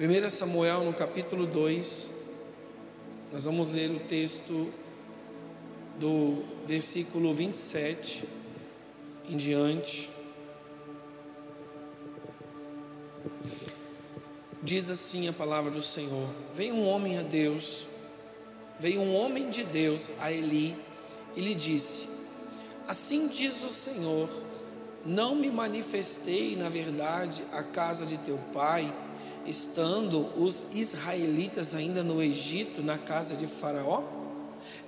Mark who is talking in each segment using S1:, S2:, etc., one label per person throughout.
S1: 1 Samuel no capítulo 2, nós vamos ler o texto do versículo 27 em diante. Diz assim a palavra do Senhor: Veio um homem a Deus, veio um homem de Deus a Eli e lhe disse: Assim diz o Senhor: Não me manifestei, na verdade, à casa de teu pai, estando os israelitas ainda no Egito, na casa de Faraó?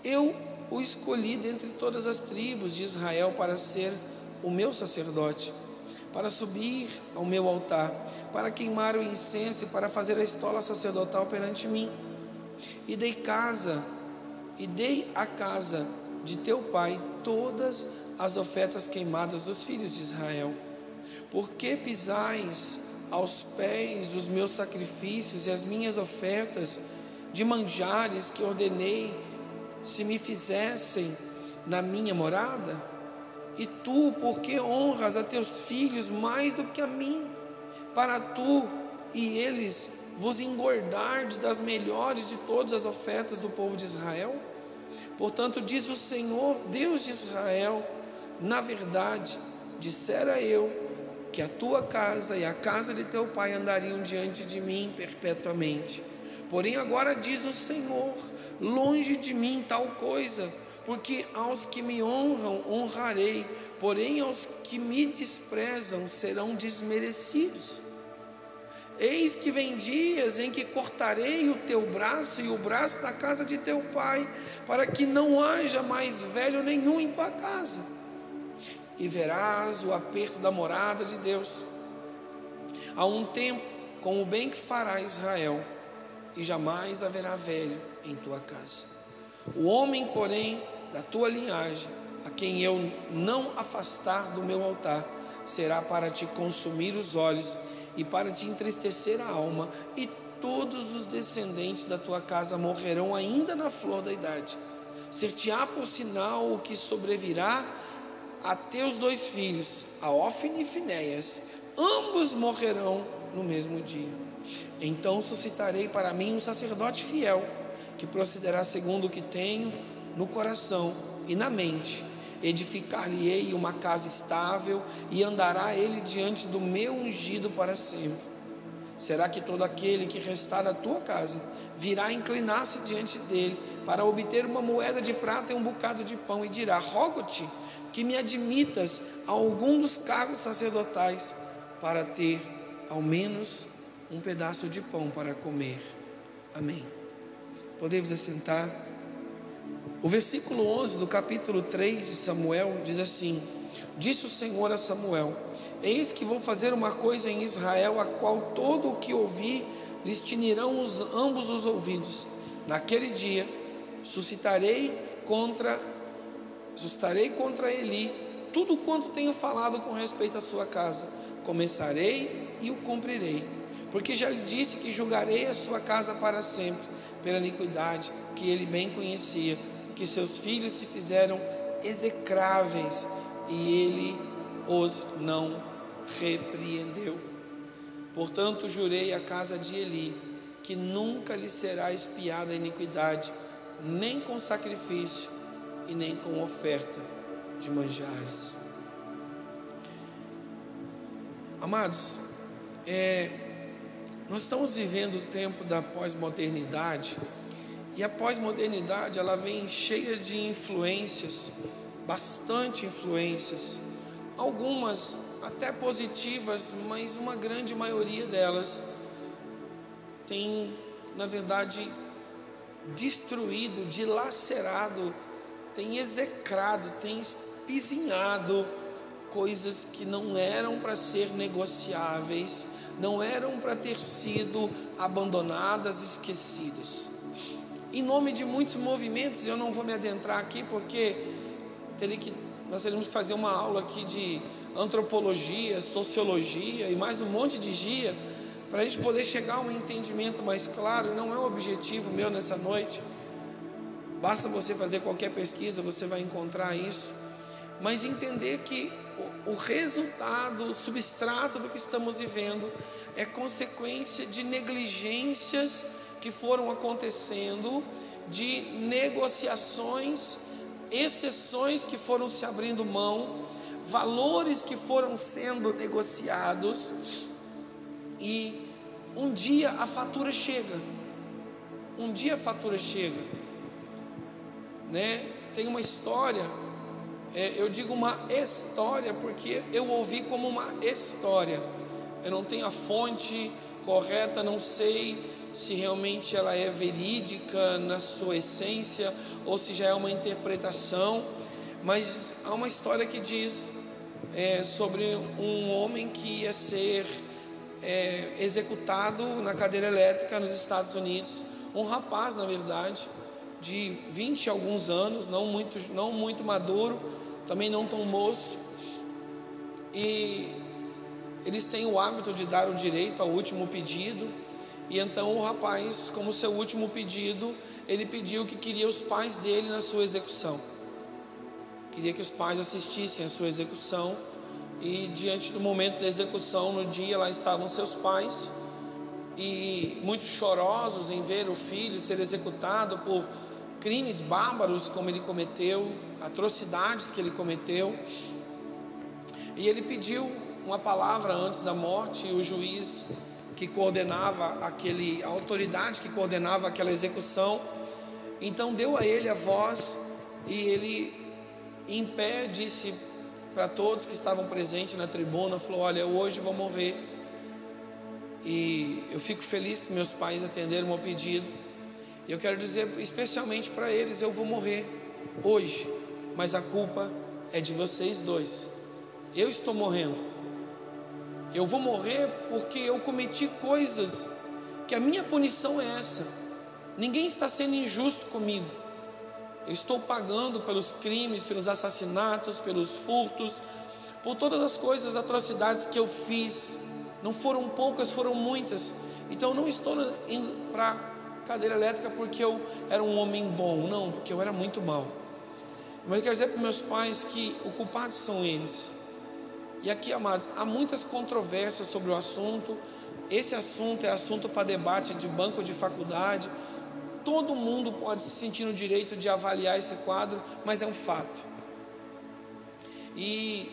S1: Eu o escolhi dentre todas as tribos de Israel para ser o meu sacerdote para subir ao meu altar, para queimar o incenso e para fazer a estola sacerdotal perante mim. E dei casa, e dei a casa de teu pai todas as ofertas queimadas dos filhos de Israel. Por que pisais aos pés os meus sacrifícios e as minhas ofertas de manjares que ordenei se me fizessem na minha morada? E tu, porque honras a teus filhos mais do que a mim, para tu e eles vos engordardes das melhores de todas as ofertas do povo de Israel? Portanto, diz o Senhor, Deus de Israel: na verdade, dissera eu que a tua casa e a casa de teu pai andariam diante de mim perpetuamente. Porém, agora diz o Senhor: longe de mim tal coisa porque aos que me honram honrarei, porém aos que me desprezam serão desmerecidos. Eis que vem dias em que cortarei o teu braço e o braço da casa de teu pai, para que não haja mais velho nenhum em tua casa. E verás o aperto da morada de Deus. Há um tempo, com o bem que fará Israel, e jamais haverá velho em tua casa. O homem, porém, da tua linhagem, a quem eu não afastar do meu altar, será para te consumir os olhos e para te entristecer a alma, e todos os descendentes da tua casa morrerão ainda na flor da idade. Ser-te-á por sinal o que sobrevirá a teus dois filhos, a Ofne e Finéias, ambos morrerão no mesmo dia. Então suscitarei para mim um sacerdote fiel que procederá segundo o que tenho no coração e na mente. Edificar-lhe-ei uma casa estável e andará ele diante do meu ungido para sempre. Será que todo aquele que restar na tua casa virá inclinar-se diante dele para obter uma moeda de prata e um bocado de pão e dirá: Rogo-te que me admitas a algum dos cargos sacerdotais para ter ao menos um pedaço de pão para comer. Amém. Podemos assentar? O versículo 11 do capítulo 3 de Samuel diz assim: Disse o Senhor a Samuel: Eis que vou fazer uma coisa em Israel, a qual todo o que ouvir lhes tinirão os, ambos os ouvidos. Naquele dia suscitarei contra suscitarei contra Eli tudo quanto tenho falado com respeito à sua casa. Começarei e o cumprirei, porque já lhe disse que julgarei a sua casa para sempre pela iniquidade que ele bem conhecia, que seus filhos se fizeram execráveis e ele os não repreendeu. Portanto, jurei à casa de Eli que nunca lhe será espiada a iniquidade, nem com sacrifício e nem com oferta de manjares. Amados, é, nós estamos vivendo o tempo da pós-modernidade e a pós-modernidade ela vem cheia de influências, bastante influências, algumas até positivas, mas uma grande maioria delas tem, na verdade, destruído, dilacerado, tem execrado, tem espizinhado coisas que não eram para ser negociáveis não eram para ter sido abandonadas, esquecidas. Em nome de muitos movimentos, eu não vou me adentrar aqui porque teria que, nós teríamos que fazer uma aula aqui de antropologia, sociologia e mais um monte de dia para a gente poder chegar a um entendimento mais claro. Não é o objetivo meu nessa noite. Basta você fazer qualquer pesquisa, você vai encontrar isso. Mas entender que o, o resultado, o substrato do que estamos vivendo é consequência de negligências que foram acontecendo, de negociações, exceções que foram se abrindo mão, valores que foram sendo negociados, e um dia a fatura chega. Um dia a fatura chega. Né? Tem uma história, é, eu digo uma história porque eu ouvi como uma história. Eu não tenho a fonte correta, não sei se realmente ela é verídica na sua essência ou se já é uma interpretação, mas há uma história que diz é, sobre um homem que ia ser é, executado na cadeira elétrica nos Estados Unidos, um rapaz, na verdade, de 20 e alguns anos, não muito, não muito maduro, também não tão moço, e eles têm o hábito de dar o direito ao último pedido, e então o rapaz, como seu último pedido, ele pediu que queria os pais dele na sua execução. Queria que os pais assistissem à sua execução. E diante do momento da execução, no dia lá estavam seus pais e muito chorosos em ver o filho ser executado por crimes bárbaros como ele cometeu, atrocidades que ele cometeu. E ele pediu uma palavra antes da morte e o juiz que coordenava aquele, a autoridade que coordenava aquela execução. Então deu a ele a voz e ele, em pé, disse para todos que estavam presentes na tribuna: falou, Olha, hoje eu vou morrer. E eu fico feliz que meus pais atenderam o meu pedido. E eu quero dizer especialmente para eles: eu vou morrer hoje, mas a culpa é de vocês dois. Eu estou morrendo eu vou morrer porque eu cometi coisas que a minha punição é essa. Ninguém está sendo injusto comigo. Eu estou pagando pelos crimes, pelos assassinatos, pelos furtos, por todas as coisas, atrocidades que eu fiz. Não foram poucas, foram muitas. Então não estou para cadeira elétrica porque eu era um homem bom, não, porque eu era muito mal. Mas eu quero dizer para meus pais que o culpado são eles. E aqui, amados, há muitas controvérsias sobre o assunto. Esse assunto é assunto para debate de banco de faculdade. Todo mundo pode se sentir no direito de avaliar esse quadro, mas é um fato. E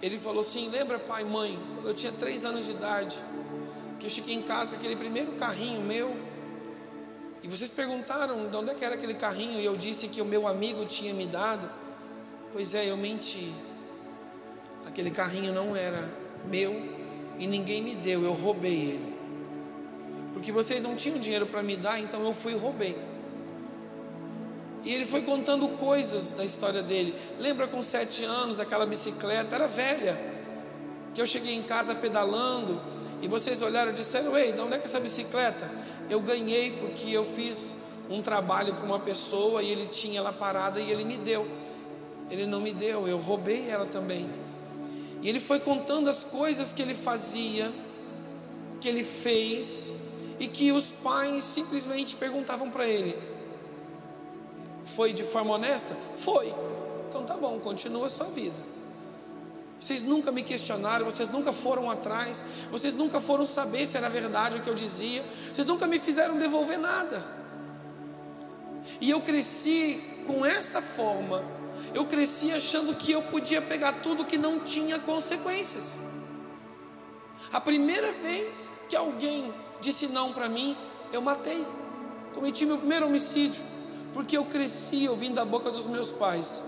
S1: ele falou assim: Lembra, pai mãe, quando eu tinha três anos de idade, que eu cheguei em casa com aquele primeiro carrinho meu, e vocês perguntaram de onde é que era aquele carrinho, e eu disse que o meu amigo tinha me dado. Pois é, eu menti. Aquele carrinho não era meu e ninguém me deu, eu roubei ele. Porque vocês não tinham dinheiro para me dar, então eu fui e roubei. E ele foi contando coisas da história dele. Lembra com sete anos aquela bicicleta? Era velha. Que eu cheguei em casa pedalando e vocês olharam e disseram: Ei, de onde é que é essa bicicleta? Eu ganhei porque eu fiz um trabalho para uma pessoa e ele tinha ela parada e ele me deu. Ele não me deu, eu roubei ela também. E ele foi contando as coisas que ele fazia, que ele fez, e que os pais simplesmente perguntavam para ele: Foi de forma honesta? Foi. Então tá bom, continua a sua vida. Vocês nunca me questionaram, vocês nunca foram atrás, vocês nunca foram saber se era verdade o que eu dizia, vocês nunca me fizeram devolver nada. E eu cresci com essa forma eu cresci achando que eu podia pegar tudo que não tinha consequências. A primeira vez que alguém disse não para mim, eu matei. Cometi meu primeiro homicídio, porque eu cresci ouvindo da boca dos meus pais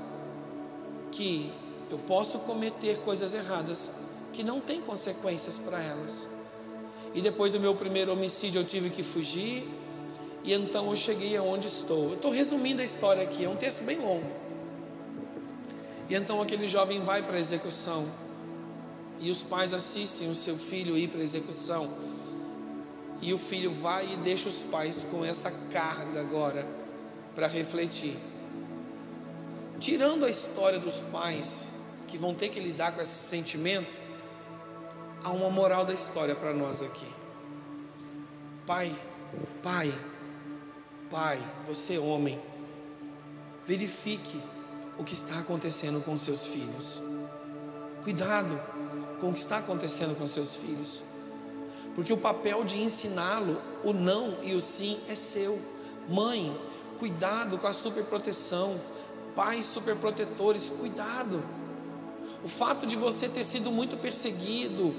S1: que eu posso cometer coisas erradas que não tem consequências para elas. E depois do meu primeiro homicídio eu tive que fugir, e então eu cheguei aonde estou. Eu estou resumindo a história aqui, é um texto bem longo. E então aquele jovem vai para a execução. E os pais assistem o seu filho ir para a execução. E o filho vai e deixa os pais com essa carga agora para refletir. Tirando a história dos pais que vão ter que lidar com esse sentimento, há uma moral da história para nós aqui. Pai, pai, pai, você homem, verifique o que está acontecendo com seus filhos. Cuidado com o que está acontecendo com seus filhos. Porque o papel de ensiná-lo, o não e o sim é seu. Mãe, cuidado com a superproteção. Pais superprotetores, cuidado. O fato de você ter sido muito perseguido,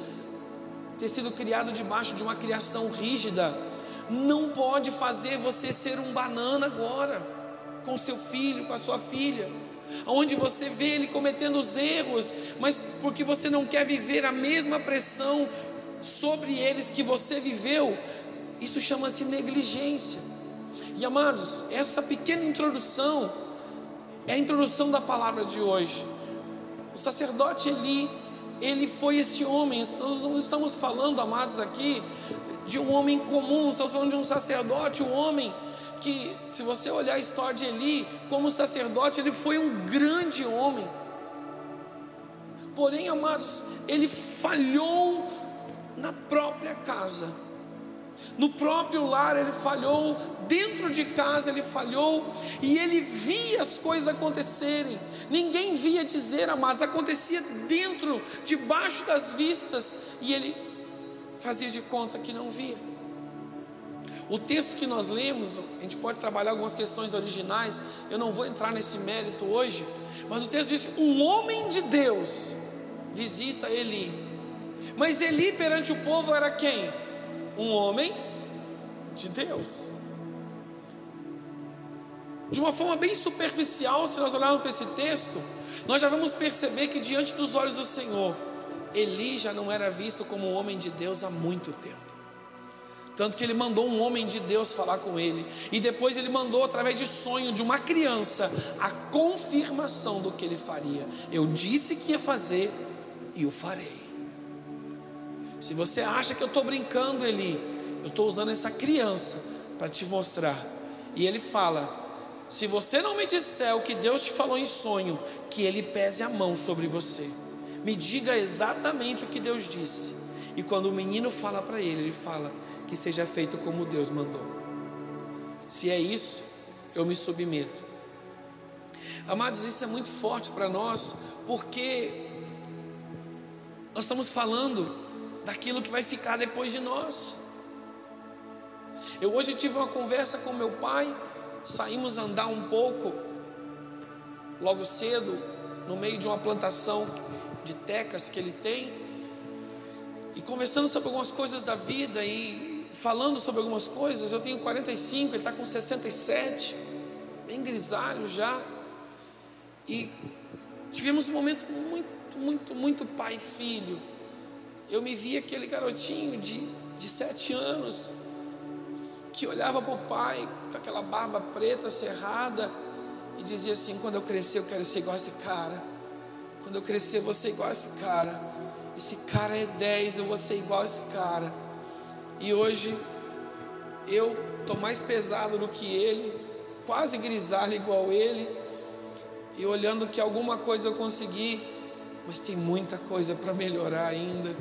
S1: ter sido criado debaixo de uma criação rígida, não pode fazer você ser um banana agora, com seu filho, com a sua filha, onde você vê ele cometendo os erros, mas porque você não quer viver a mesma pressão sobre eles que você viveu, isso chama-se negligência. E amados, essa pequena introdução é a introdução da palavra de hoje. O sacerdote Eli, ele foi esse homem. Nós não estamos falando, amados, aqui de um homem comum, estamos falando de um sacerdote, um homem que, se você olhar a história de Eli, como sacerdote, ele foi um grande homem. Porém, amados, ele falhou na própria casa. No próprio lar ele falhou, dentro de casa ele falhou, e ele via as coisas acontecerem. Ninguém via dizer, amados, acontecia dentro, debaixo das vistas, e ele fazia de conta que não via. O texto que nós lemos, a gente pode trabalhar algumas questões originais, eu não vou entrar nesse mérito hoje, mas o texto diz: um homem de Deus visita Eli. Mas Eli perante o povo era quem? Um homem de Deus. De uma forma bem superficial, se nós olharmos para esse texto, nós já vamos perceber que diante dos olhos do Senhor, Eli já não era visto como um homem de Deus há muito tempo. Tanto que ele mandou um homem de Deus falar com ele. E depois ele mandou, através de sonho de uma criança, a confirmação do que ele faria. Eu disse que ia fazer e o farei. Se você acha que eu estou brincando, Eli, eu estou usando essa criança para te mostrar. E ele fala: se você não me disser o que Deus te falou em sonho, que ele pese a mão sobre você. Me diga exatamente o que Deus disse. E quando o menino fala para ele, ele fala: que seja feito como Deus mandou. Se é isso, eu me submeto. Amados, isso é muito forte para nós, porque nós estamos falando daquilo que vai ficar depois de nós. Eu hoje tive uma conversa com meu pai, saímos andar um pouco, logo cedo, no meio de uma plantação de tecas que ele tem, e conversando sobre algumas coisas da vida e falando sobre algumas coisas. Eu tenho 45, ele está com 67, bem grisalho já, e tivemos um momento muito, muito, muito pai e filho. Eu me vi aquele garotinho de, de sete anos que olhava para o pai com aquela barba preta cerrada e dizia assim: quando eu crescer, eu quero ser igual a esse cara. Quando eu crescer, eu vou ser igual a esse cara. Esse cara é 10, eu vou ser igual a esse cara. E hoje eu estou mais pesado do que ele, quase grisalho igual ele, e olhando que alguma coisa eu consegui, mas tem muita coisa para melhorar ainda.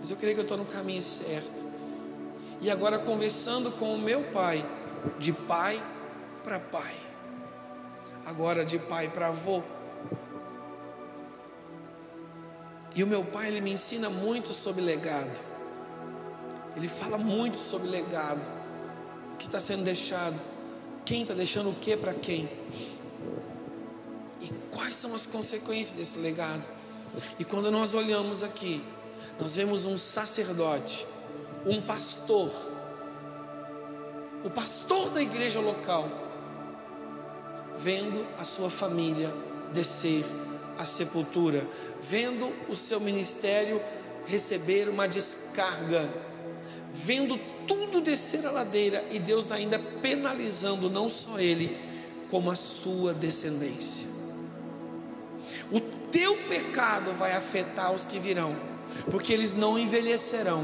S1: Mas eu creio que eu estou no caminho certo. E agora conversando com o meu pai, de pai para pai, agora de pai para avô. E o meu pai, ele me ensina muito sobre legado. Ele fala muito sobre legado. O que está sendo deixado. Quem está deixando o que para quem. E quais são as consequências desse legado. E quando nós olhamos aqui, nós vemos um sacerdote um pastor, o pastor da igreja local, vendo a sua família descer à sepultura, vendo o seu ministério receber uma descarga, vendo tudo descer a ladeira e Deus ainda penalizando não só ele, como a sua descendência. O teu pecado vai afetar os que virão, porque eles não envelhecerão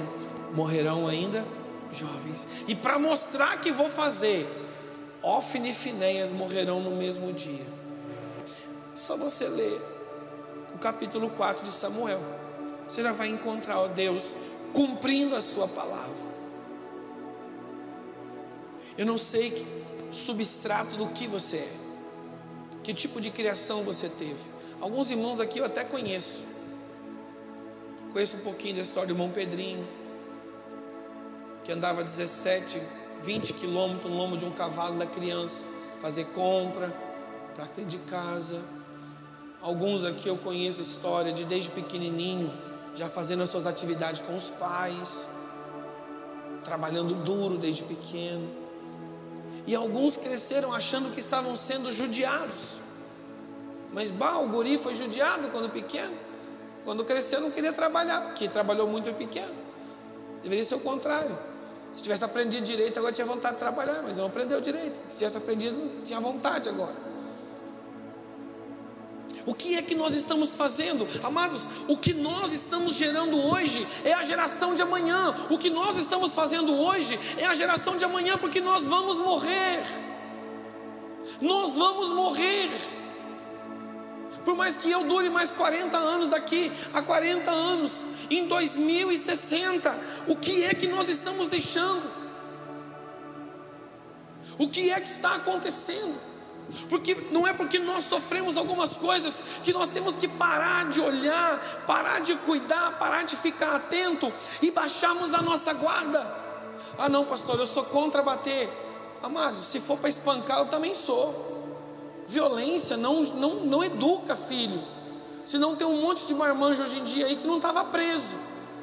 S1: morrerão ainda jovens. E para mostrar que vou fazer, Ofne e Finéias morrerão no mesmo dia. Só você ler o capítulo 4 de Samuel. Você já vai encontrar ó Deus cumprindo a sua palavra. Eu não sei que substrato do que você é, Que tipo de criação você teve? Alguns irmãos aqui eu até conheço. Conheço um pouquinho da história do irmão Pedrinho, que andava 17, 20 quilômetros no lombo de um cavalo da criança, fazer compra para ter de casa. Alguns aqui eu conheço história de desde pequenininho, já fazendo as suas atividades com os pais, trabalhando duro desde pequeno. E alguns cresceram achando que estavam sendo judiados. Mas bah, o guri foi judiado quando pequeno. Quando cresceu não queria trabalhar, porque trabalhou muito pequeno. Deveria ser o contrário. Se tivesse aprendido direito, agora tinha vontade de trabalhar, mas não aprendeu direito. Se tivesse aprendido, tinha vontade agora. O que é que nós estamos fazendo? Amados, o que nós estamos gerando hoje é a geração de amanhã. O que nós estamos fazendo hoje é a geração de amanhã, porque nós vamos morrer. Nós vamos morrer. Por mais que eu dure mais 40 anos daqui a 40 anos, em 2060, o que é que nós estamos deixando? O que é que está acontecendo? Porque não é porque nós sofremos algumas coisas que nós temos que parar de olhar, parar de cuidar, parar de ficar atento e baixarmos a nossa guarda. Ah, não, pastor, eu sou contra bater. Amados, se for para espancar, eu também sou. Violência não, não, não educa filho. Senão tem um monte de marmanjo hoje em dia aí que não estava preso.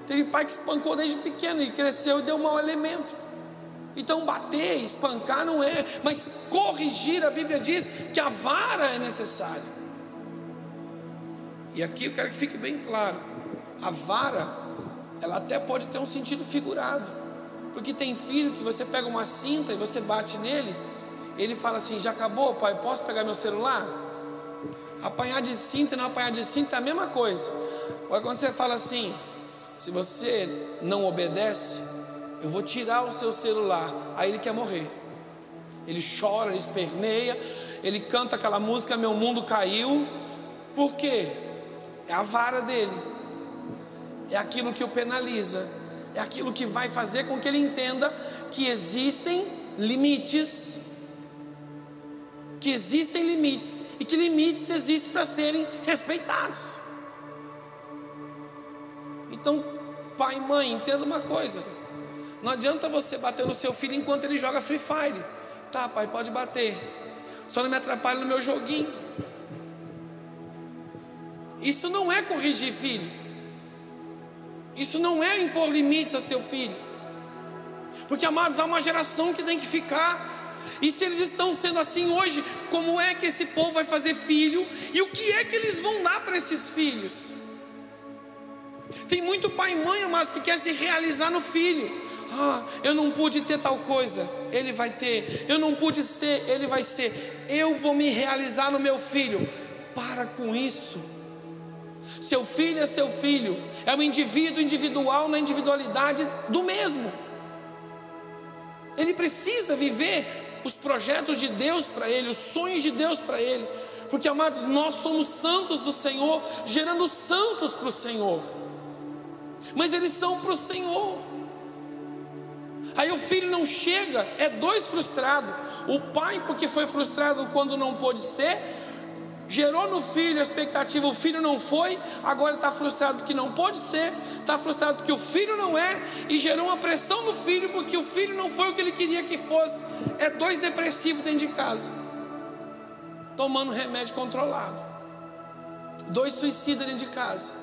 S1: Teve pai que espancou desde pequeno e cresceu e deu mau elemento. Então, bater, espancar não é, mas corrigir, a Bíblia diz que a vara é necessária. E aqui eu quero que fique bem claro: a vara, ela até pode ter um sentido figurado, porque tem filho que você pega uma cinta e você bate nele, ele fala assim: já acabou, pai, posso pegar meu celular? Apanhar de cinta e não apanhar de cinta é a mesma coisa. Agora, quando você fala assim, se você não obedece, eu vou tirar o seu celular. Aí ele quer morrer. Ele chora, ele esperneia, ele canta aquela música Meu Mundo Caiu. Por quê? É a vara dele. É aquilo que o penaliza. É aquilo que vai fazer com que ele entenda que existem limites. Que existem limites. E que limites existem para serem respeitados. Então, pai e mãe, entenda uma coisa. Não adianta você bater no seu filho enquanto ele joga Free Fire. Tá, pai, pode bater. Só não me atrapalhe no meu joguinho. Isso não é corrigir filho. Isso não é impor limites a seu filho. Porque, amados, há uma geração que tem que ficar. E se eles estão sendo assim hoje, como é que esse povo vai fazer filho? E o que é que eles vão dar para esses filhos? Tem muito pai e mãe, amados, que quer se realizar no filho. Ah, eu não pude ter tal coisa, ele vai ter. Eu não pude ser, ele vai ser. Eu vou me realizar no meu filho. Para com isso. Seu filho é seu filho, é um indivíduo individual na individualidade do mesmo. Ele precisa viver os projetos de Deus para ele, os sonhos de Deus para ele. Porque, amados, nós somos santos do Senhor, gerando santos para o Senhor. Mas eles são para o Senhor. Aí o filho não chega, é dois frustrados. O pai, porque foi frustrado quando não pôde ser, gerou no filho a expectativa, o filho não foi, agora está frustrado porque não pôde ser, está frustrado porque o filho não é, e gerou uma pressão no filho porque o filho não foi o que ele queria que fosse. É dois depressivos dentro de casa, tomando remédio controlado, dois suicidas dentro de casa.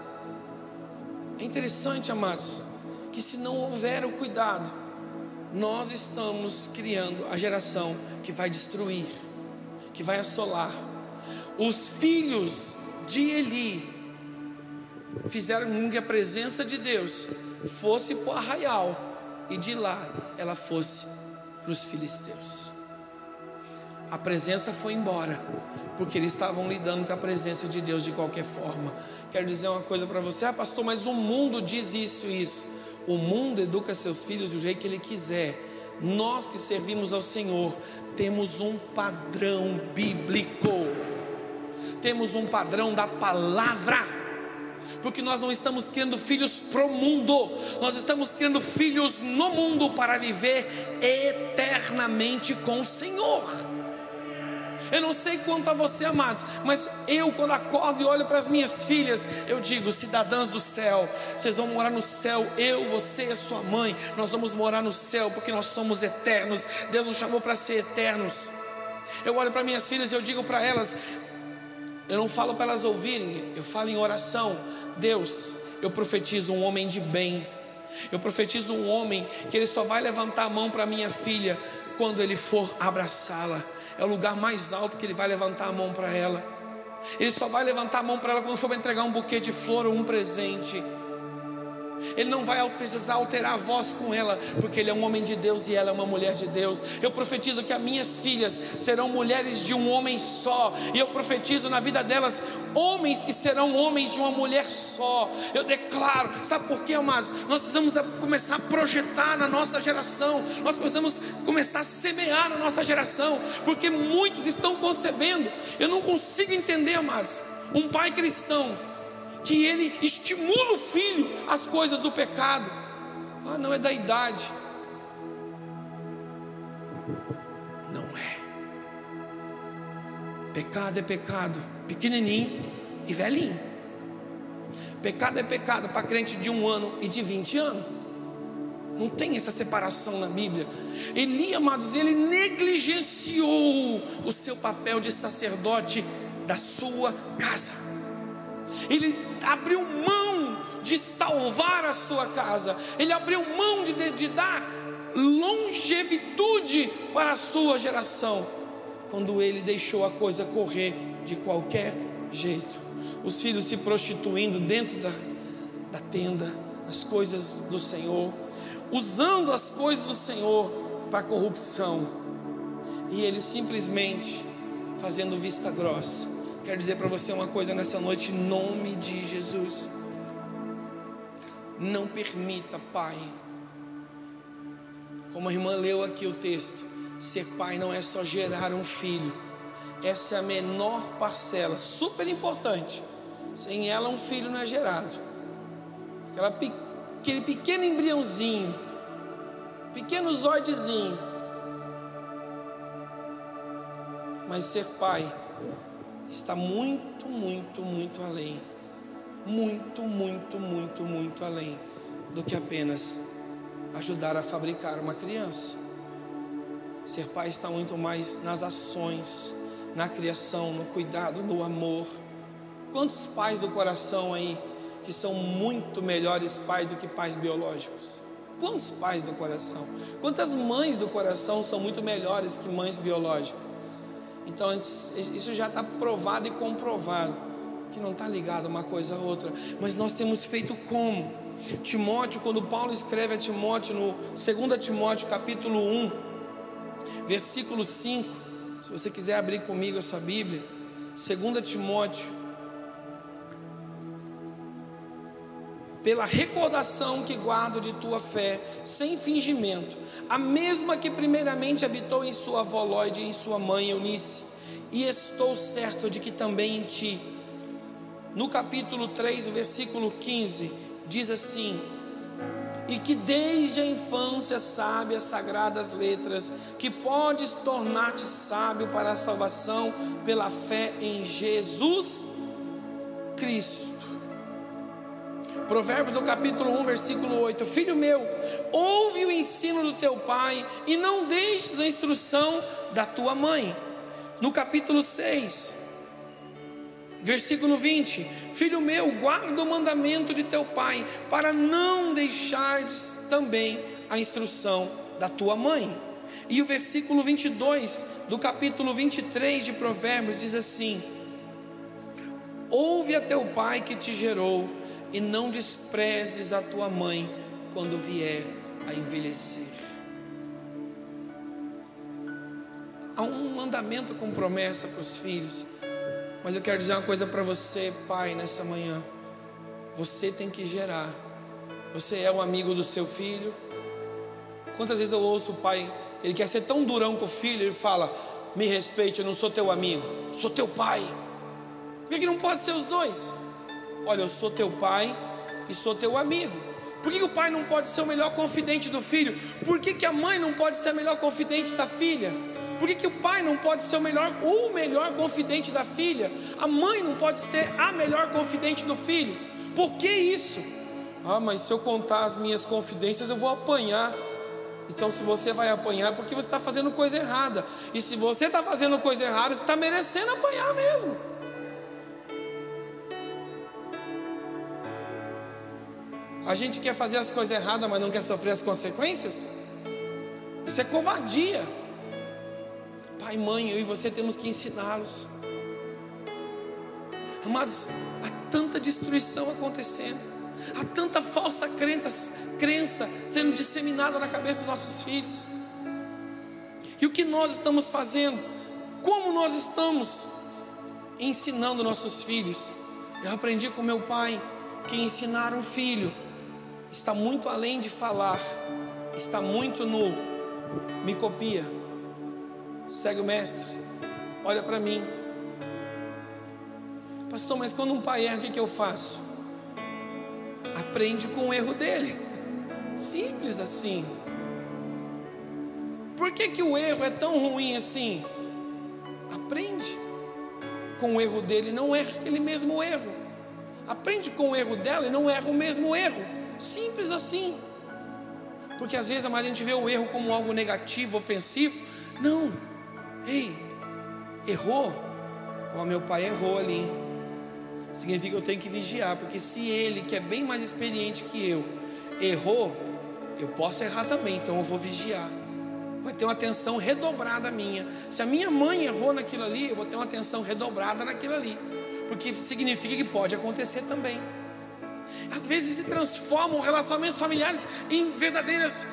S1: É interessante, amados, que se não houver o cuidado, nós estamos criando a geração que vai destruir, que vai assolar. Os filhos de Eli fizeram com que a presença de Deus fosse para o arraial e de lá ela fosse para os filisteus. A presença foi embora, porque eles estavam lidando com a presença de Deus de qualquer forma. Quero dizer uma coisa para você, ah, pastor, mas o mundo diz isso e isso. O mundo educa seus filhos do jeito que ele quiser. Nós que servimos ao Senhor temos um padrão bíblico. Temos um padrão da palavra porque nós não estamos criando filhos pro mundo, nós estamos criando filhos no mundo para viver eternamente com o Senhor. Eu não sei quanto a você, amados, mas eu, quando acordo e olho para as minhas filhas, eu digo: cidadãs do céu, vocês vão morar no céu. Eu, você e sua mãe, nós vamos morar no céu, porque nós somos eternos. Deus nos chamou para ser eternos. Eu olho para minhas filhas e eu digo para elas: eu não falo para elas ouvirem, eu falo em oração. Deus, eu profetizo um homem de bem. Eu profetizo um homem que ele só vai levantar a mão para minha filha quando ele for abraçá-la. É o lugar mais alto que ele vai levantar a mão para ela. Ele só vai levantar a mão para ela quando for entregar um buquê de flor ou um presente. Ele não vai precisar alterar a voz com ela, porque ele é um homem de Deus e ela é uma mulher de Deus. Eu profetizo que as minhas filhas serão mulheres de um homem só, e eu profetizo na vida delas homens que serão homens de uma mulher só. Eu declaro, sabe por quê, amados? Nós precisamos começar a projetar na nossa geração, nós precisamos começar a semear na nossa geração, porque muitos estão concebendo. Eu não consigo entender, amados, um pai cristão que ele estimula o filho às coisas do pecado. Ah, não é da idade. Não é. Pecado é pecado, pequenininho e velhinho. Pecado é pecado para crente de um ano e de vinte anos. Não tem essa separação na Bíblia. Eli, amados, ele negligenciou o seu papel de sacerdote da sua casa. Ele abriu mão de salvar a sua casa, ele abriu mão de, de dar longevidade para a sua geração, quando ele deixou a coisa correr de qualquer jeito. Os filhos se prostituindo dentro da, da tenda, as coisas do Senhor, usando as coisas do Senhor para corrupção, e ele simplesmente fazendo vista grossa Quero dizer para você uma coisa nessa noite, em nome de Jesus. Não permita, Pai, como a irmã leu aqui o texto, ser pai não é só gerar um filho, essa é a menor parcela, super importante. Sem ela, um filho não é gerado. Aquela, aquele pequeno embriãozinho, pequeno zoidezinho. Mas ser pai está muito, muito, muito além. Muito, muito, muito, muito além do que apenas ajudar a fabricar uma criança. Ser pai está muito mais nas ações, na criação, no cuidado, no amor. Quantos pais do coração aí que são muito melhores pais do que pais biológicos? Quantos pais do coração? Quantas mães do coração são muito melhores que mães biológicas? Então isso já está provado e comprovado que não está ligado uma coisa a outra. Mas nós temos feito como? Timóteo, quando Paulo escreve a Timóteo no 2 Timóteo capítulo 1, versículo 5, se você quiser abrir comigo a sua Bíblia, 2 Timóteo pela recordação que guardo de tua fé, sem fingimento, a mesma que primeiramente habitou em sua avó e em sua mãe Eunice, e estou certo de que também em ti. No capítulo 3, versículo 15, diz assim: E que desde a infância sabe as sagradas letras, que podes tornar-te sábio para a salvação pela fé em Jesus Cristo. Provérbios, no capítulo 1, versículo 8: Filho meu, ouve o ensino do teu pai e não deixes a instrução da tua mãe. No capítulo 6, versículo 20: Filho meu, guarda o mandamento de teu pai, para não deixares também a instrução da tua mãe. E o versículo 22 do capítulo 23 de Provérbios diz assim: Ouve a teu pai que te gerou e não desprezes a tua mãe quando vier a envelhecer. Há um mandamento com promessa para os filhos, mas eu quero dizer uma coisa para você, pai, nessa manhã. Você tem que gerar. Você é um amigo do seu filho. Quantas vezes eu ouço o pai, ele quer ser tão durão com o filho, ele fala: Me respeite, eu não sou teu amigo, sou teu pai. Por que, que não pode ser os dois? Olha, eu sou teu pai e sou teu amigo. Por que, que o pai não pode ser o melhor confidente do filho? Por que, que a mãe não pode ser a melhor confidente da filha? Por que, que o pai não pode ser o melhor, o melhor confidente da filha? A mãe não pode ser a melhor confidente do filho? Por que isso? Ah, mas se eu contar as minhas confidências, eu vou apanhar. Então, se você vai apanhar, é porque você está fazendo coisa errada. E se você está fazendo coisa errada, você está merecendo apanhar mesmo. A gente quer fazer as coisas erradas, mas não quer sofrer as consequências? Isso é covardia. Pai, mãe, eu e você temos que ensiná-los. Amados, há tanta destruição acontecendo, há tanta falsa crença, crença sendo disseminada na cabeça dos nossos filhos. E o que nós estamos fazendo? Como nós estamos ensinando nossos filhos? Eu aprendi com meu pai que ensinar um filho está muito além de falar, está muito no me copia, segue o mestre, olha para mim. Pastor, mas quando um pai erra, o que, que eu faço? Aprende com o erro dele. Simples assim. Por que, que o erro é tão ruim assim? Aprende com o erro dele, não erra aquele mesmo erro. Aprende com o erro dela e não erra o mesmo erro. Simples assim. Porque às vezes a gente vê o erro como algo negativo, ofensivo. Não. Ei, errou? Ó, meu pai errou ali. Significa que eu tenho que vigiar, porque se ele, que é bem mais experiente que eu, errou, eu posso errar também, então eu vou vigiar. Vai ter uma atenção redobrada minha. Se a minha mãe errou naquilo ali, eu vou ter uma atenção redobrada naquilo ali, porque significa que pode acontecer também. Às vezes se transformam relacionamentos familiares em verdadeiras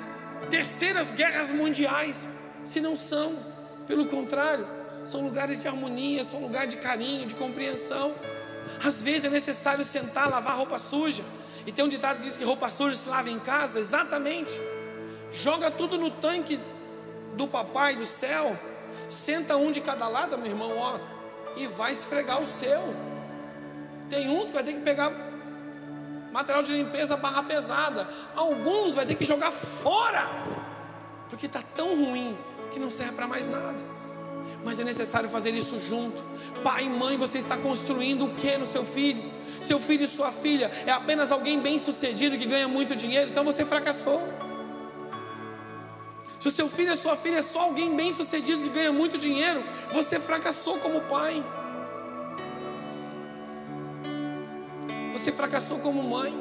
S1: terceiras guerras mundiais, se não são, pelo contrário, são lugares de harmonia, são lugares de carinho, de compreensão. Às vezes é necessário sentar, lavar roupa suja. E tem um ditado que diz que roupa suja se lava em casa, exatamente. Joga tudo no tanque do papai do céu. Senta um de cada lado, meu irmão, ó, e vai esfregar o seu. Tem uns que vai ter que pegar material de limpeza barra pesada. Alguns vai ter que jogar fora, porque está tão ruim que não serve para mais nada mas é necessário fazer isso junto. Pai e mãe, você está construindo o que no seu filho? Seu filho e sua filha é apenas alguém bem sucedido que ganha muito dinheiro, então você fracassou. Se o seu filho e sua filha é só alguém bem sucedido que ganha muito dinheiro, você fracassou como pai. Você fracassou como mãe.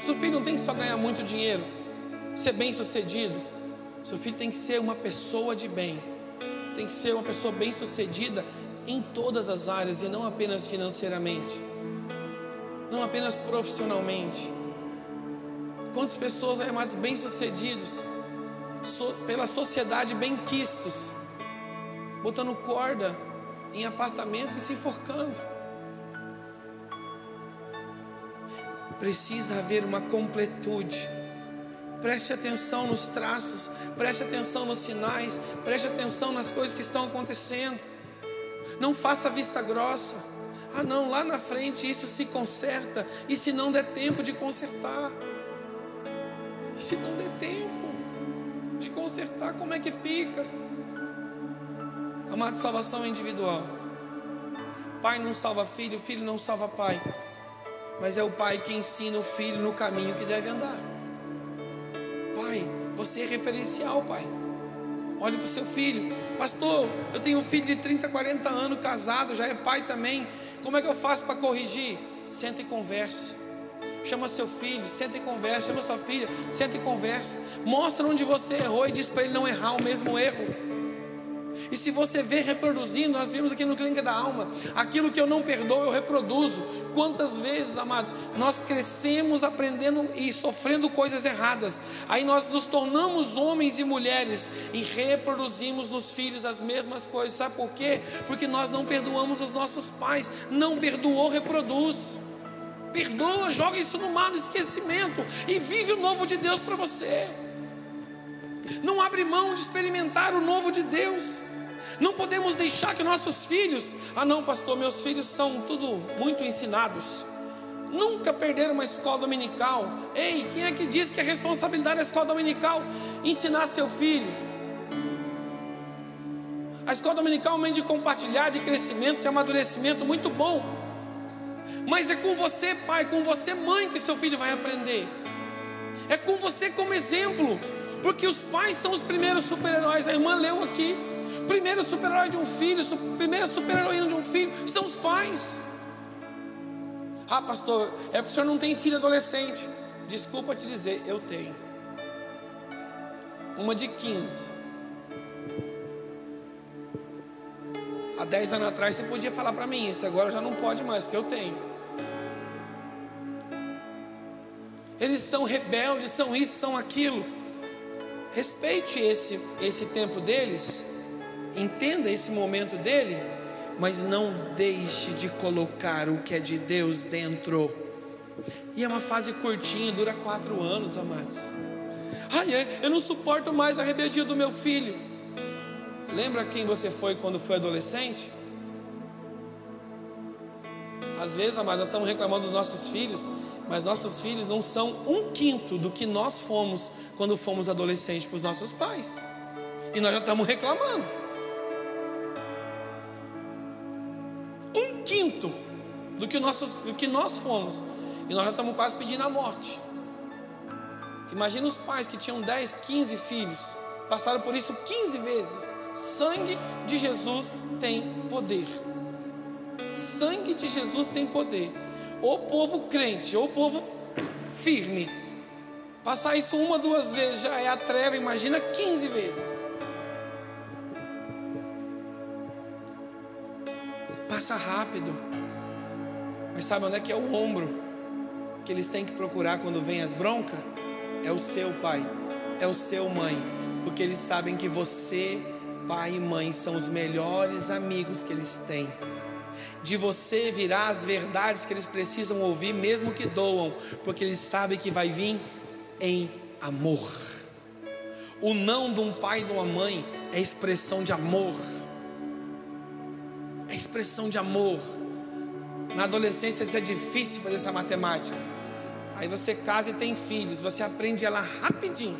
S1: Seu filho não tem que só ganhar muito dinheiro, ser bem sucedido. Seu filho tem que ser uma pessoa de bem tem que ser uma pessoa bem-sucedida em todas as áreas e não apenas financeiramente, não apenas profissionalmente. Quantas pessoas, amados, bem-sucedidos, so, pela sociedade bem-quistos, botando corda em apartamento e se enforcando. Precisa haver uma completude Preste atenção nos traços, preste atenção nos sinais, preste atenção nas coisas que estão acontecendo. Não faça vista grossa. Ah, não, lá na frente isso se conserta. E se não der tempo de consertar? E se não der tempo de consertar, como é que fica? Amado, salvação é individual. Pai não salva filho, filho não salva pai. Mas é o pai que ensina o filho no caminho que deve andar. Pai, você é referencial, pai. Olhe para o seu filho. Pastor, eu tenho um filho de 30, 40 anos casado, já é pai também. Como é que eu faço para corrigir? Senta e conversa. Chama seu filho, senta e conversa. Chama sua filha, senta e conversa. Mostra onde você errou e diz para ele não errar o mesmo erro. E se você vê reproduzindo, nós vimos aqui no Clínica da Alma, aquilo que eu não perdoo, eu reproduzo. Quantas vezes, amados, nós crescemos aprendendo e sofrendo coisas erradas. Aí nós nos tornamos homens e mulheres e reproduzimos nos filhos as mesmas coisas. Sabe por quê? Porque nós não perdoamos os nossos pais. Não perdoou, reproduz. Perdoa, joga isso no mar do esquecimento e vive o novo de Deus para você. Não abre mão de experimentar o novo de Deus. Não podemos deixar que nossos filhos, ah não, pastor, meus filhos são tudo muito ensinados. Nunca perderam uma escola dominical. Ei, quem é que diz que a responsabilidade da escola dominical ensinar seu filho? A escola dominical é um momento de compartilhar, de crescimento, de amadurecimento, muito bom. Mas é com você, pai, com você, mãe, que seu filho vai aprender. É com você como exemplo. Porque os pais são os primeiros super-heróis. A irmã leu aqui. Primeiro super-herói de um filho, primeira super-heroína de um filho, são os pais. Ah, pastor, é porque o senhor não tem filho adolescente. Desculpa te dizer, eu tenho. Uma de 15. Há 10 anos atrás você podia falar para mim isso, agora já não pode mais, porque eu tenho. Eles são rebeldes, são isso, são aquilo. Respeite esse, esse tempo deles, entenda esse momento dele mas não deixe de colocar o que é de Deus dentro. E é uma fase curtinha, dura quatro anos, amados. Ai, é, eu não suporto mais a rebeldia do meu filho. Lembra quem você foi quando foi adolescente? Às vezes, amados, nós estamos reclamando dos nossos filhos, mas nossos filhos não são um quinto do que nós fomos quando fomos adolescentes para os nossos pais. E nós já estamos reclamando. Do que, nossos, do que nós fomos. E nós já estamos quase pedindo a morte. Imagina os pais que tinham 10, 15 filhos, passaram por isso 15 vezes. Sangue de Jesus tem poder. Sangue de Jesus tem poder. O povo crente, o povo firme. Passar isso uma, duas vezes já é a treva, imagina 15 vezes. passa rápido. Mas sabe onde é que é o ombro que eles têm que procurar quando vem as broncas? É o seu pai, é o seu mãe, porque eles sabem que você, pai e mãe, são os melhores amigos que eles têm. De você virá as verdades que eles precisam ouvir, mesmo que doam, porque eles sabem que vai vir em amor. O não de um pai e de uma mãe é expressão de amor é expressão de amor. Na adolescência isso é difícil fazer essa matemática. Aí você casa e tem filhos, você aprende ela rapidinho.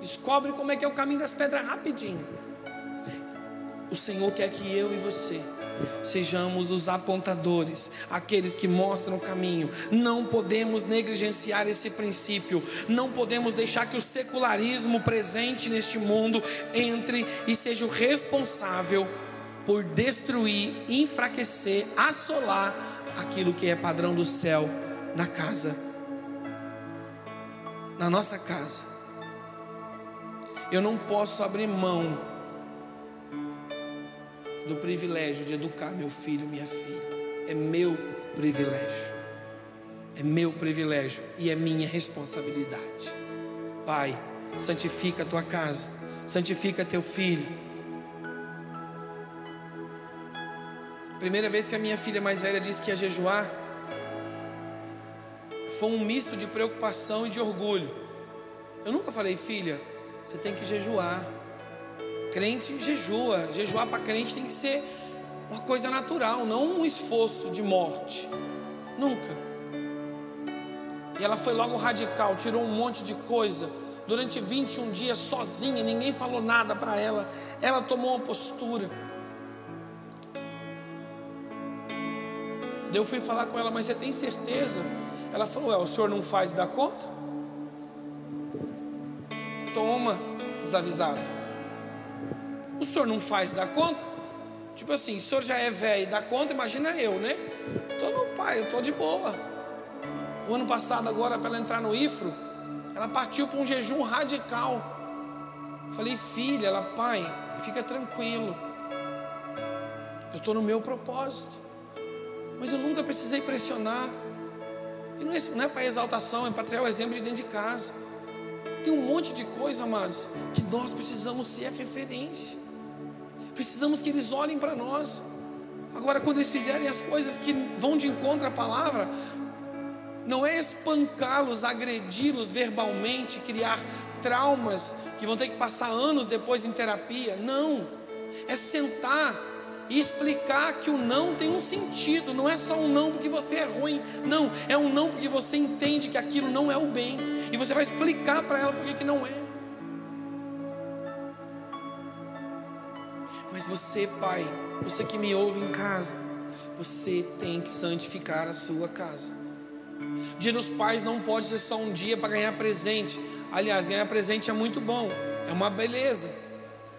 S1: Descobre como é que é o caminho das pedras rapidinho. O Senhor quer que eu e você sejamos os apontadores, aqueles que mostram o caminho. Não podemos negligenciar esse princípio, não podemos deixar que o secularismo presente neste mundo entre e seja o responsável por destruir, enfraquecer, assolar aquilo que é padrão do céu na casa, na nossa casa. Eu não posso abrir mão do privilégio de educar meu filho, minha filha. É meu privilégio. É meu privilégio e é minha responsabilidade. Pai, santifica a tua casa, santifica teu filho Primeira vez que a minha filha mais velha disse que ia jejuar, foi um misto de preocupação e de orgulho. Eu nunca falei, filha, você tem que jejuar. Crente jejua. Jejuar para crente tem que ser uma coisa natural, não um esforço de morte. Nunca. E ela foi logo radical, tirou um monte de coisa. Durante 21 dias sozinha, ninguém falou nada para ela. Ela tomou uma postura. Daí eu fui falar com ela, mas você tem certeza? Ela falou: é, o senhor não faz da conta? Toma, desavisado. O senhor não faz da conta? Tipo assim, o senhor já é velho e dá conta, imagina eu, né? Tô no pai, eu tô de boa. O ano passado, agora, para ela entrar no IFRO, ela partiu para um jejum radical. Falei, filha, ela, pai, fica tranquilo. Eu estou no meu propósito mas eu nunca precisei pressionar. E não é, não é para exaltação, é para tirar o exemplo de dentro de casa. Tem um monte de coisa, amados, que nós precisamos ser a referência. Precisamos que eles olhem para nós. Agora, quando eles fizerem as coisas que vão de encontro à palavra, não é espancá-los, agredi-los verbalmente, criar traumas que vão ter que passar anos depois em terapia. Não. É sentar e explicar que o não tem um sentido, não é só um não porque você é ruim, não, é um não porque você entende que aquilo não é o bem, e você vai explicar para ela porque que não é. Mas você, pai, você que me ouve em casa, você tem que santificar a sua casa. Dia dos pais não pode ser só um dia para ganhar presente. Aliás, ganhar presente é muito bom, é uma beleza.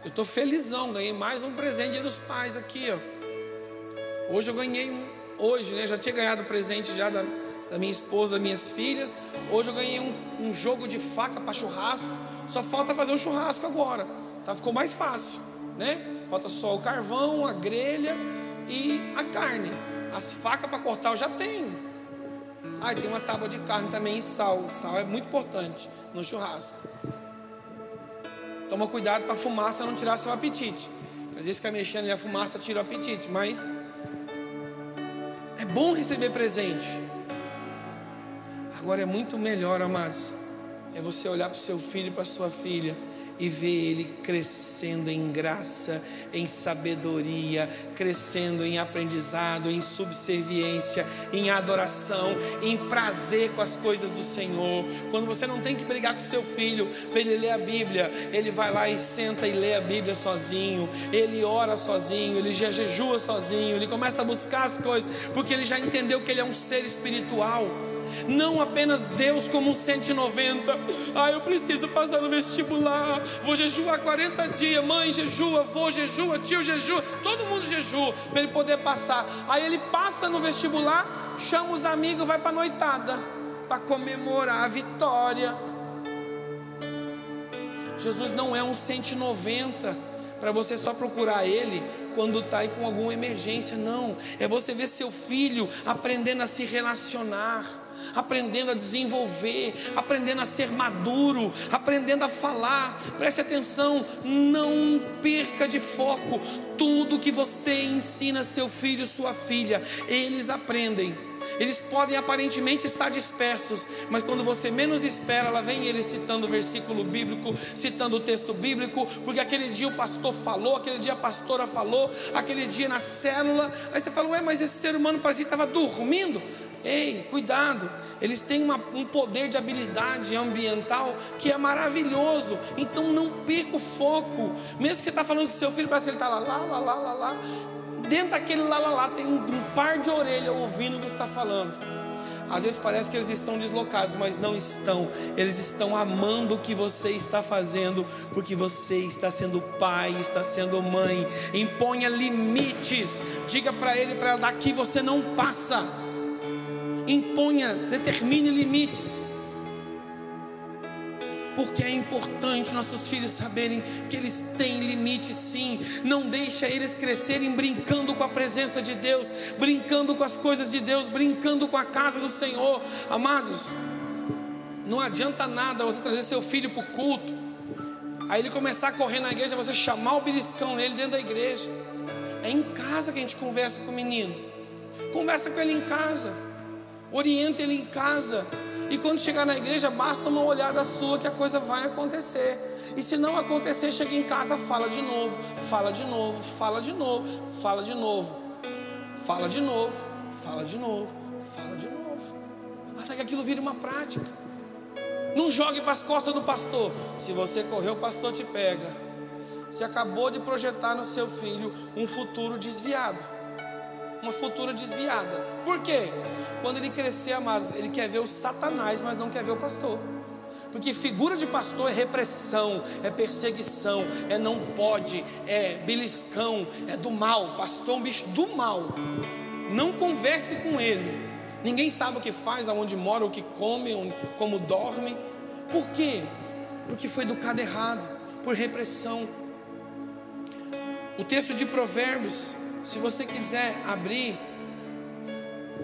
S1: Eu estou felizão, ganhei mais um presente dos pais aqui, ó. Hoje eu ganhei, hoje, né? Já tinha ganhado presente já da, da minha esposa, das minhas filhas. Hoje eu ganhei um, um jogo de faca para churrasco. Só falta fazer o churrasco agora. Tá? Ficou mais fácil, né? Falta só o carvão, a grelha e a carne. As facas para cortar eu já tenho. Ah, tem uma tábua de carne também e sal. Sal é muito importante no churrasco. Toma cuidado para a fumaça não tirar seu apetite. Às vezes fica mexendo e a fumaça tira o apetite, mas é bom receber presente. Agora é muito melhor, amados, é você olhar para o seu filho e para sua filha e ver ele crescendo em graça, em sabedoria, crescendo em aprendizado, em subserviência, em adoração, em prazer com as coisas do Senhor. Quando você não tem que brigar com seu filho para ele ler a Bíblia, ele vai lá e senta e lê a Bíblia sozinho, ele ora sozinho, ele já jejua sozinho, ele começa a buscar as coisas, porque ele já entendeu que ele é um ser espiritual não apenas Deus como um 190. Ah, eu preciso passar no vestibular, vou jejuar 40 dias, mãe jejua, avô jejua, tio jejua, todo mundo jejua para ele poder passar. Aí ele passa no vestibular, chama os amigos, vai para a noitada para comemorar a vitória. Jesus não é um 190 para você só procurar Ele quando está aí com alguma emergência, não. É você ver seu filho aprendendo a se relacionar aprendendo a desenvolver, aprendendo a ser maduro, aprendendo a falar. Preste atenção, não perca de foco tudo que você ensina seu filho, sua filha, eles aprendem. Eles podem aparentemente estar dispersos, mas quando você menos espera, lá vem ele citando o versículo bíblico, citando o texto bíblico, porque aquele dia o pastor falou, aquele dia a pastora falou, aquele dia na célula. Aí você fala, ué, mas esse ser humano parecia que estava dormindo. Ei, cuidado, eles têm uma, um poder de habilidade ambiental que é maravilhoso. Então não perca o foco. Mesmo que você está falando que seu filho parece que ele está lá, lá, lá, lá, lá, lá. Dentro daquele lá, lá, lá tem um, um par de orelha ouvindo o que está falando. Às vezes parece que eles estão deslocados, mas não estão. Eles estão amando o que você está fazendo, porque você está sendo pai, está sendo mãe. Imponha limites. Diga para ele, para ela, daqui você não passa imponha, determine limites. Porque é importante nossos filhos saberem que eles têm limites sim. Não deixa eles crescerem brincando com a presença de Deus, brincando com as coisas de Deus, brincando com a casa do Senhor. Amados, não adianta nada você trazer seu filho para o culto, aí ele começar a correr na igreja, você chamar o beliscão nele dentro da igreja. É em casa que a gente conversa com o menino. Conversa com ele em casa orienta ele em casa. E quando chegar na igreja, basta uma olhada sua que a coisa vai acontecer. E se não acontecer, chega em casa, fala de novo, fala de novo, fala de novo, fala de novo, fala de novo, fala de novo, fala de novo. Até que aquilo vire uma prática. Não jogue para as costas do pastor. Se você correr, o pastor te pega. Você acabou de projetar no seu filho um futuro desviado. Uma futura desviada. Por quê? Quando ele crescer, amados, ele quer ver o Satanás, mas não quer ver o pastor. Porque figura de pastor é repressão, é perseguição, é não pode, é beliscão, é do mal. Pastor é um bicho do mal. Não converse com ele. Ninguém sabe o que faz, aonde mora, o que come, como dorme. Por quê? Porque foi educado errado, por repressão. O texto de Provérbios, se você quiser abrir,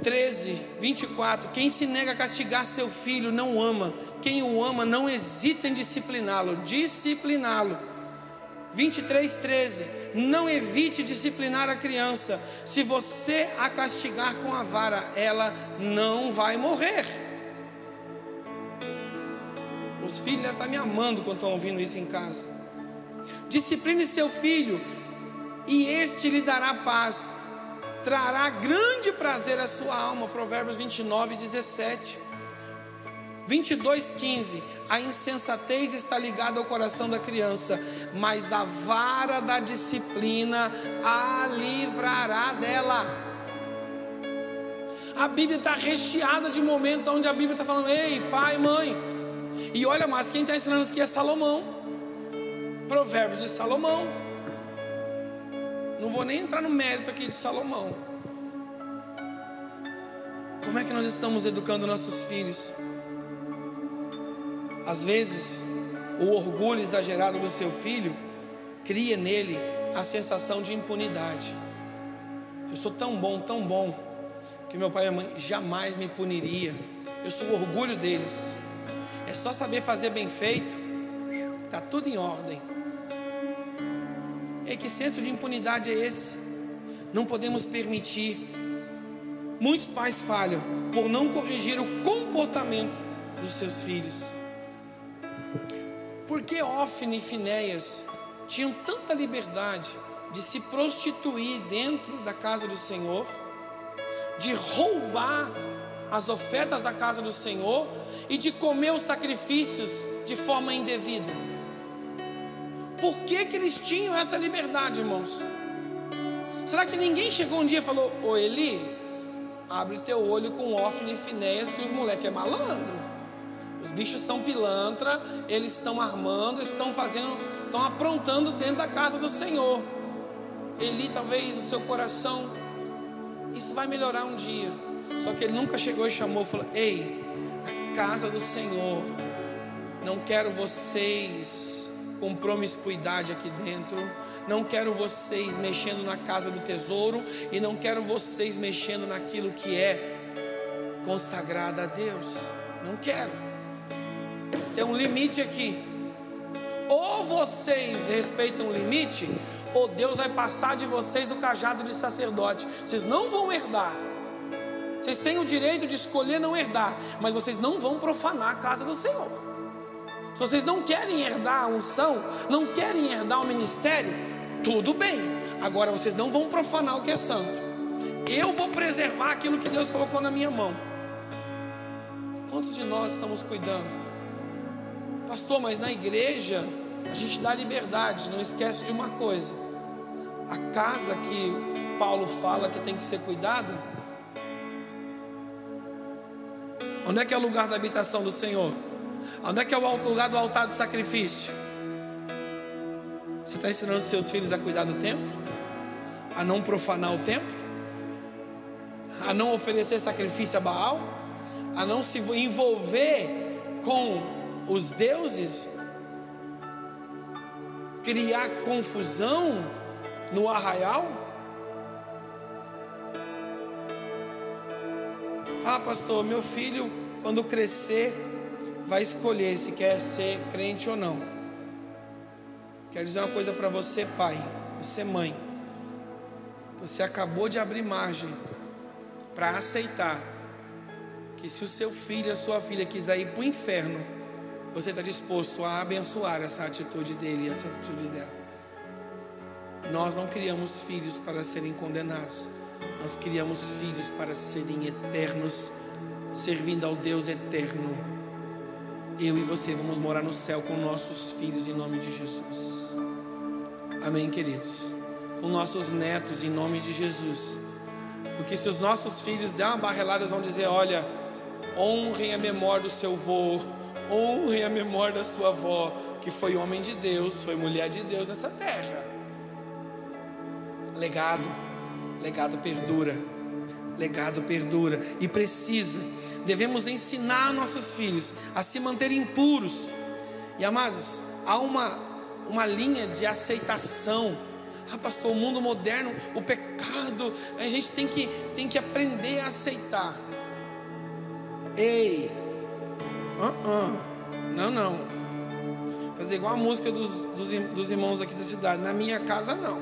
S1: 13, 24. Quem se nega a castigar seu filho não ama. Quem o ama não hesita em discipliná-lo. Discipliná-lo. 23, 13. Não evite disciplinar a criança. Se você a castigar com a vara, ela não vai morrer. Os filhos já estão me amando quando estão ouvindo isso em casa. Discipline seu filho, e este lhe dará paz trará grande prazer à sua alma. Provérbios 29, 17. 22:15 A insensatez está ligada ao coração da criança, mas a vara da disciplina a livrará dela. A Bíblia está recheada de momentos onde a Bíblia está falando: ei, pai, mãe. E olha mais, quem está ensinando isso aqui é Salomão. Provérbios de Salomão. Não vou nem entrar no mérito aqui de Salomão. Como é que nós estamos educando nossos filhos? Às vezes, o orgulho exagerado do seu filho cria nele a sensação de impunidade. Eu sou tão bom, tão bom, que meu pai e minha mãe jamais me puniria. Eu sou o orgulho deles. É só saber fazer bem feito, está tudo em ordem. E que senso de impunidade é esse? Não podemos permitir. Muitos pais falham por não corrigir o comportamento dos seus filhos. Por que Ofne e Finéias tinham tanta liberdade de se prostituir dentro da casa do Senhor, de roubar as ofertas da casa do Senhor e de comer os sacrifícios de forma indevida? Por que, que eles tinham essa liberdade, irmãos? Será que ninguém chegou um dia e falou: Ô Eli, abre teu olho com Ofne e Finéias, que os moleques é malandro. Os bichos são pilantra, eles estão armando, estão fazendo, estão aprontando dentro da casa do Senhor. Eli, talvez no seu coração, isso vai melhorar um dia. Só que ele nunca chegou e chamou e falou: Ei, a casa do Senhor, não quero vocês com promiscuidade aqui dentro, não quero vocês mexendo na casa do tesouro e não quero vocês mexendo naquilo que é consagrado a Deus. Não quero. Tem um limite aqui. Ou vocês respeitam o limite, ou Deus vai passar de vocês o cajado de sacerdote. Vocês não vão herdar. Vocês têm o direito de escolher não herdar, mas vocês não vão profanar a casa do Senhor. Se vocês não querem herdar a unção, não querem herdar o ministério, tudo bem. Agora vocês não vão profanar o que é santo. Eu vou preservar aquilo que Deus colocou na minha mão. Quantos de nós estamos cuidando Pastor, mas na igreja a gente dá liberdade, não esquece de uma coisa. A casa que Paulo fala que tem que ser cuidada, onde é que é o lugar da habitação do Senhor? Onde é que é o lugar do altar de sacrifício? Você está ensinando seus filhos a cuidar do templo? A não profanar o templo? A não oferecer sacrifício a Baal? A não se envolver com os deuses criar confusão no arraial? Ah, pastor, meu filho, quando crescer, vai escolher se quer ser crente ou não. Quero dizer uma coisa para você, pai, você, mãe. Você acabou de abrir margem para aceitar que se o seu filho, a sua filha quiser ir para o inferno, você está disposto a abençoar essa atitude dele e essa atitude dela. Nós não criamos filhos para serem condenados, nós criamos filhos para serem eternos, servindo ao Deus eterno. Eu e você vamos morar no céu com nossos filhos em nome de Jesus. Amém, queridos. Com nossos netos em nome de Jesus. Porque se os nossos filhos der uma barrelada, vão dizer: Olha, honrem a memória do seu vô honrem a memória da sua avó, que foi homem de Deus, foi mulher de Deus nessa terra. Legado, legado perdura, legado perdura e precisa. Devemos ensinar nossos filhos a se manterem puros. E amados, há uma, uma linha de aceitação. Ah, pastor, o mundo moderno, o pecado, a gente tem que, tem que aprender a aceitar. Ei, Uh -uh. Não, não. Fazer igual a música dos, dos, dos, irmãos aqui da cidade. Na minha casa, não.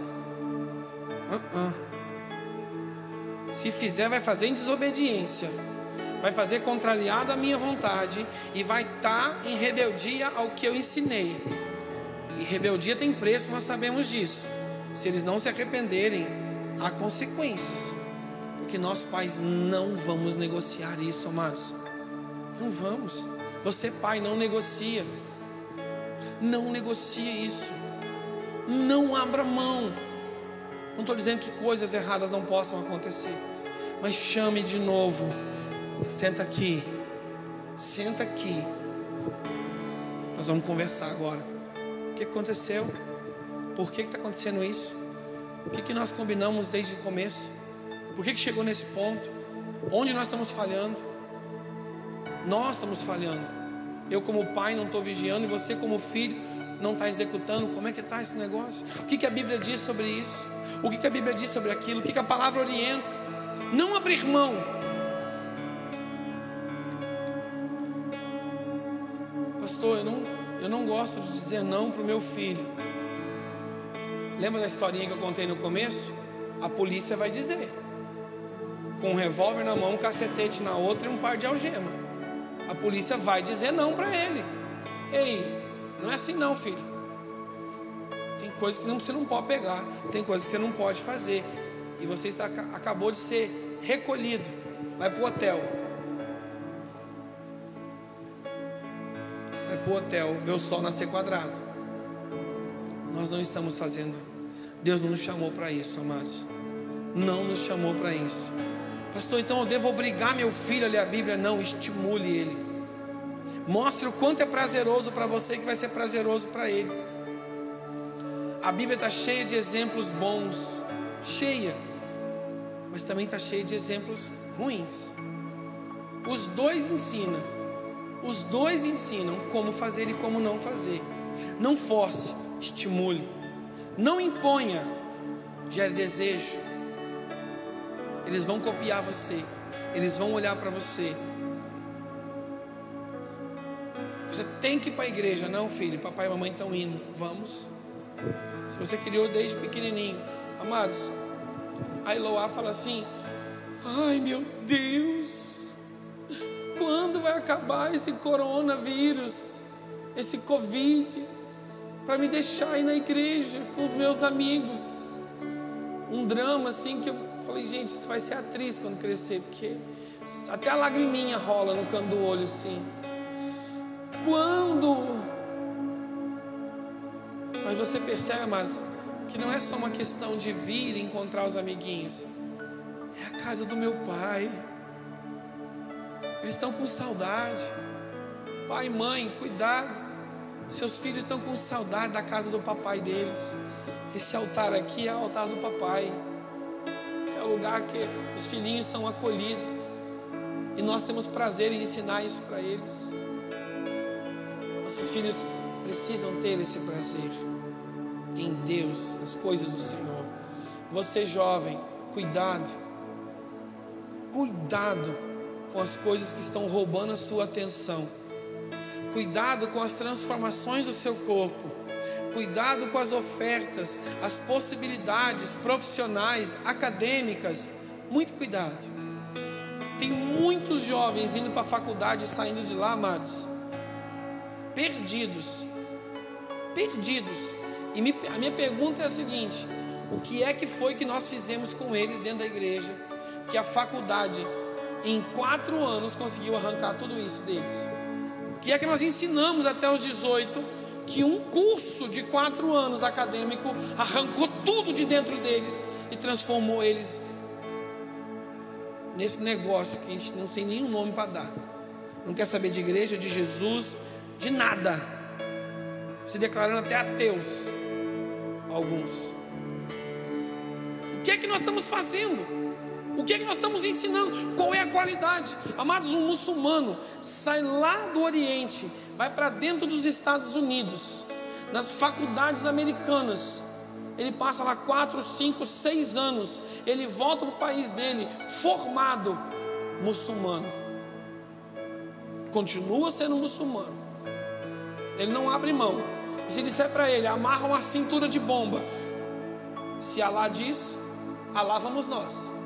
S1: Uh Se fizer, vai fazer em desobediência. Vai fazer contrariado à minha vontade. E vai estar tá em rebeldia ao que eu ensinei. E rebeldia tem preço, nós sabemos disso. Se eles não se arrependerem, há consequências. Porque nós pais não vamos negociar isso, amados. Não vamos. Você, pai, não negocia. Não negocie isso. Não abra mão. Não estou dizendo que coisas erradas não possam acontecer. Mas chame de novo. Senta aqui. Senta aqui. Nós vamos conversar agora. O que aconteceu? Por que está acontecendo isso? O que, que nós combinamos desde o começo? Por que, que chegou nesse ponto? Onde nós estamos falhando? Nós estamos falhando. Eu, como pai, não estou vigiando, e você, como filho, não está executando. Como é que está esse negócio? O que, que a Bíblia diz sobre isso? O que, que a Bíblia diz sobre aquilo? O que, que a palavra orienta? Não abrir mão. Gosto de dizer não para o meu filho. Lembra da historinha que eu contei no começo? A polícia vai dizer. Com um revólver na mão, um cacetete na outra e um par de algema. A polícia vai dizer não para ele. Ei, não é assim não, filho. Tem coisas que você não pode pegar, tem coisas que você não pode fazer. E você está, acabou de ser recolhido. Vai para o hotel. Para o hotel, ver o sol nascer quadrado. Nós não estamos fazendo. Deus não nos chamou para isso, amados. Não nos chamou para isso. Pastor, então eu devo obrigar meu filho a ler a Bíblia? Não, estimule ele. Mostre o quanto é prazeroso para você que vai ser prazeroso para ele. A Bíblia está cheia de exemplos bons, cheia, mas também está cheia de exemplos ruins. Os dois ensinam, os dois ensinam como fazer e como não fazer. Não force, estimule. Não imponha, gere desejo. Eles vão copiar você, eles vão olhar para você. Você tem que ir para a igreja, não, filho. Papai e mamãe estão indo. Vamos. Se você criou desde pequenininho, amados, a Eloá fala assim: Ai meu Deus, quando vai acabar esse coronavírus, esse Covid? para me deixar ir na igreja com os meus amigos. Um drama assim que eu falei, gente, isso vai ser atriz quando crescer, porque até a lagriminha rola no canto do olho assim. Quando mas você percebe, mas que não é só uma questão de vir e encontrar os amiguinhos. É a casa do meu pai. Eles estão com saudade. Pai mãe, cuidado. Seus filhos estão com saudade da casa do papai deles. Esse altar aqui é o altar do papai. É o lugar que os filhinhos são acolhidos. E nós temos prazer em ensinar isso para eles. Nossos filhos precisam ter esse prazer em Deus, nas coisas do Senhor. Você jovem, cuidado. Cuidado com as coisas que estão roubando a sua atenção Cuidado com as transformações do seu corpo. Cuidado com as ofertas, as possibilidades profissionais, acadêmicas. Muito cuidado. Tem muitos jovens indo para a faculdade e saindo de lá, amados, perdidos. Perdidos. E me, a minha pergunta é a seguinte: o que é que foi que nós fizemos com eles dentro da igreja? Que a faculdade, em quatro anos, conseguiu arrancar tudo isso deles que é que nós ensinamos até os 18 que um curso de quatro anos acadêmico arrancou tudo de dentro deles e transformou eles nesse negócio que a gente não tem nenhum nome para dar. Não quer saber de igreja, de Jesus, de nada. Se declarando até ateus. Alguns. O que é que nós estamos fazendo? O que é que nós estamos ensinando? Qual é a qualidade? Amados, um muçulmano sai lá do Oriente, vai para dentro dos Estados Unidos, nas faculdades americanas. Ele passa lá quatro, cinco, seis anos. Ele volta para o país dele, formado muçulmano. Continua sendo muçulmano. Ele não abre mão. E se disser para ele, amarra uma cintura de bomba. Se Alá diz, Alá vamos nós.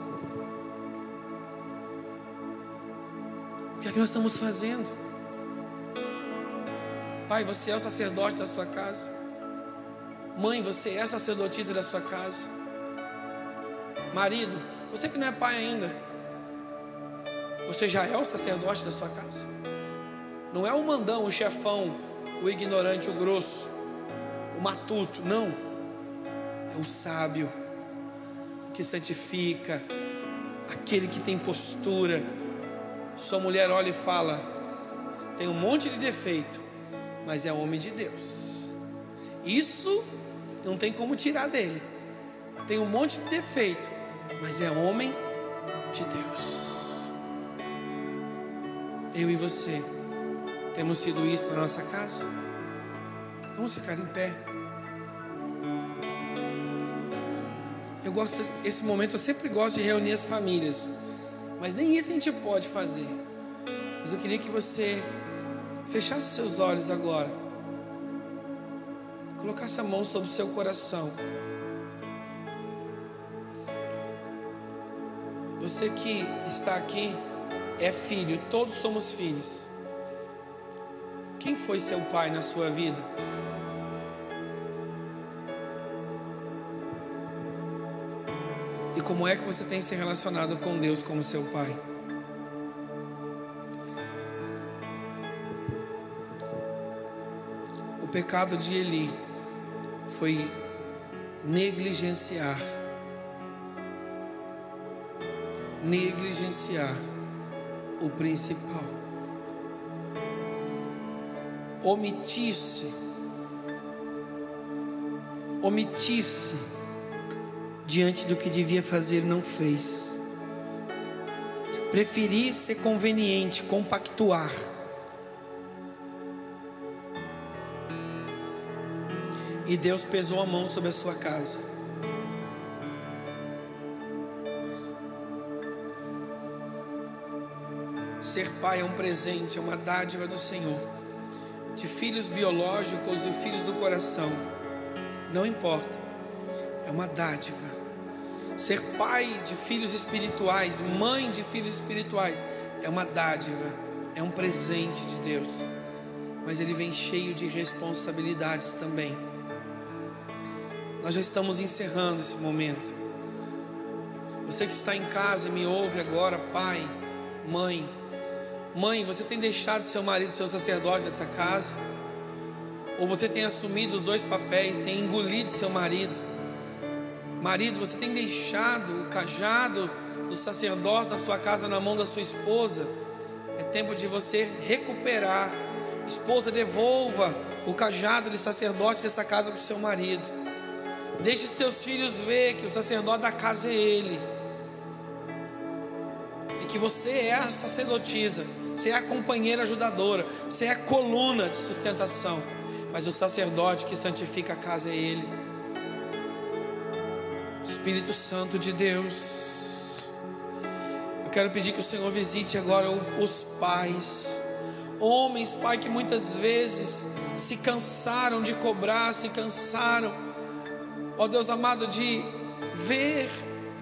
S1: Que é que nós estamos fazendo? Pai, você é o sacerdote da sua casa. Mãe, você é a sacerdotisa da sua casa. Marido, você que não é pai ainda, você já é o sacerdote da sua casa. Não é o mandão, o chefão, o ignorante, o grosso, o matuto. Não. É o sábio que santifica, aquele que tem postura. Sua mulher olha e fala: tem um monte de defeito, mas é homem de Deus. Isso não tem como tirar dele. Tem um monte de defeito, mas é homem de Deus. Eu e você temos sido isso na nossa casa? Vamos ficar em pé. Eu gosto, esse momento eu sempre gosto de reunir as famílias, mas nem isso a gente pode fazer. Mas eu queria que você fechasse seus olhos agora, colocasse a mão sobre o seu coração. Você que está aqui é filho, todos somos filhos. Quem foi seu pai na sua vida? Como é que você tem se relacionado com Deus como seu pai? O pecado de Eli foi negligenciar negligenciar o principal. Omitisse, omitisse diante do que devia fazer, não fez. Preferi ser conveniente, compactuar. E Deus pesou a mão sobre a sua casa. Ser pai é um presente, é uma dádiva do Senhor. De filhos biológicos e filhos do coração, não importa, é uma dádiva. Ser pai de filhos espirituais, mãe de filhos espirituais, é uma dádiva, é um presente de Deus. Mas ele vem cheio de responsabilidades também. Nós já estamos encerrando esse momento. Você que está em casa e me ouve agora, pai, mãe, Mãe, você tem deixado seu marido seu sacerdote nessa casa? Ou você tem assumido os dois papéis, tem engolido seu marido? Marido, você tem deixado o cajado do sacerdócio da sua casa na mão da sua esposa? É tempo de você recuperar. Esposa, devolva o cajado de sacerdote dessa casa para o seu marido. Deixe seus filhos ver que o sacerdote da casa é ele. E que você é a sacerdotisa você é a companheira ajudadora, você é a coluna de sustentação. Mas o sacerdote que santifica a casa é Ele. Espírito Santo de Deus. Eu quero pedir que o Senhor visite agora os pais, homens, pai, que muitas vezes se cansaram de cobrar, se cansaram, ó Deus amado, de ver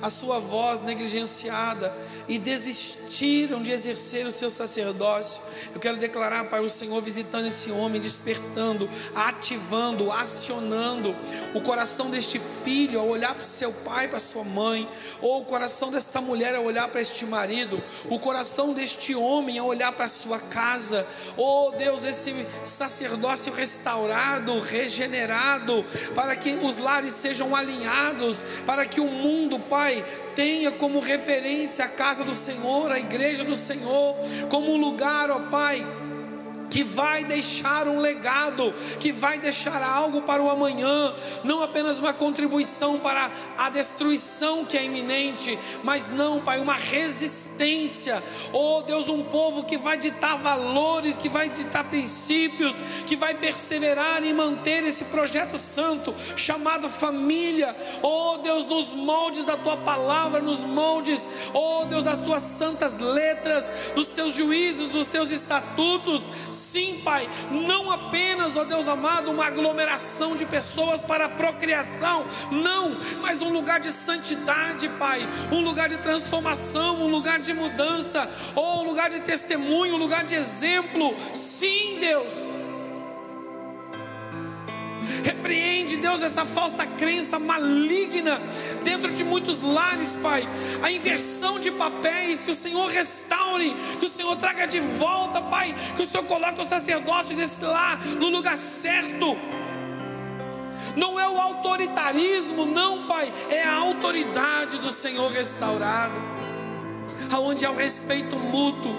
S1: a sua voz negligenciada e desistiram de exercer o seu sacerdócio. Eu quero declarar, Pai, o Senhor visitando esse homem, despertando, ativando, acionando o coração deste filho ao olhar para o seu pai, para sua mãe, ou o coração desta mulher ao olhar para este marido, o coração deste homem ao olhar para a sua casa. Oh Deus, esse sacerdócio restaurado, regenerado, para que os lares sejam alinhados, para que o mundo, Pai, Pai, tenha como referência a casa do Senhor, a igreja do Senhor, como um lugar, ó Pai, que vai deixar um legado, que vai deixar algo para o amanhã, não apenas uma contribuição para a destruição que é iminente, mas não, Pai, uma resistência. Oh Deus, um povo que vai ditar valores, que vai ditar princípios, que vai perseverar em manter esse projeto santo chamado família. Oh Deus, nos moldes da tua palavra, nos moldes, oh Deus, das tuas santas letras, dos teus juízos, dos teus estatutos Sim, Pai, não apenas, ó Deus amado, uma aglomeração de pessoas para procriação, não, mas um lugar de santidade, Pai, um lugar de transformação, um lugar de mudança, ou um lugar de testemunho, um lugar de exemplo. Sim, Deus repreende, Deus, essa falsa crença maligna dentro de muitos lares, Pai. A inversão de papéis, que o Senhor restaure, que o Senhor traga de volta, Pai. Que o Senhor coloque o sacerdote desse lar no lugar certo. Não é o autoritarismo, não, Pai, é a autoridade do Senhor restaurado, aonde há o respeito mútuo,